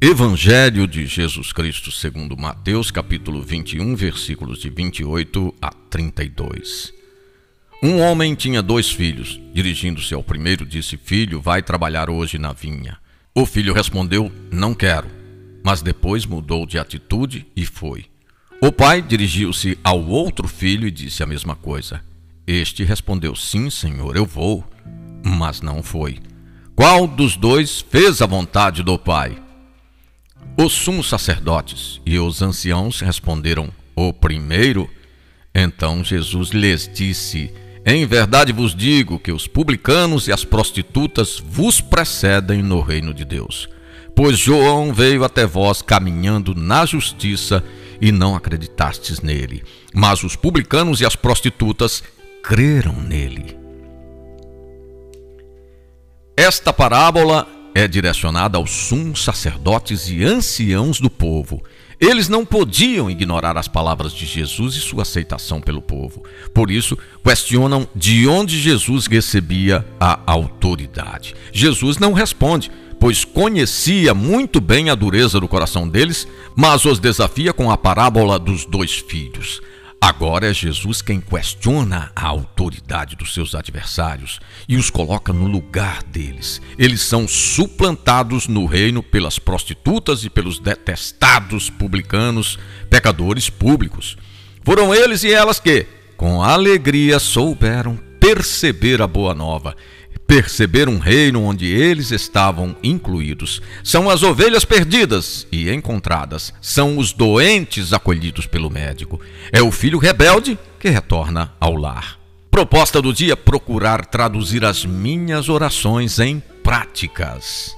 Evangelho de Jesus Cristo segundo Mateus, capítulo 21, versículos de 28 a 32. Um homem tinha dois filhos. Dirigindo-se ao primeiro, disse: Filho, vai trabalhar hoje na vinha. O filho respondeu: Não quero. Mas depois mudou de atitude e foi. O pai dirigiu-se ao outro filho e disse a mesma coisa. Este respondeu: Sim, senhor, eu vou. Mas não foi. Qual dos dois fez a vontade do pai? Os sumos sacerdotes e os anciãos responderam: O primeiro. Então Jesus lhes disse: Em verdade vos digo que os publicanos e as prostitutas vos precedem no reino de Deus. Pois João veio até vós caminhando na justiça e não acreditastes nele. Mas os publicanos e as prostitutas creram nele. Esta parábola é direcionada aos sumos sacerdotes e anciãos do povo. Eles não podiam ignorar as palavras de Jesus e sua aceitação pelo povo. Por isso, questionam de onde Jesus recebia a autoridade. Jesus não responde, pois conhecia muito bem a dureza do coração deles, mas os desafia com a parábola dos dois filhos. Agora é Jesus quem questiona a autoridade dos seus adversários e os coloca no lugar deles. Eles são suplantados no reino pelas prostitutas e pelos detestados publicanos, pecadores públicos. Foram eles e elas que, com alegria, souberam perceber a boa nova perceber um reino onde eles estavam incluídos. São as ovelhas perdidas e encontradas, são os doentes acolhidos pelo médico. É o filho rebelde que retorna ao lar. Proposta do dia: procurar traduzir as minhas orações em práticas.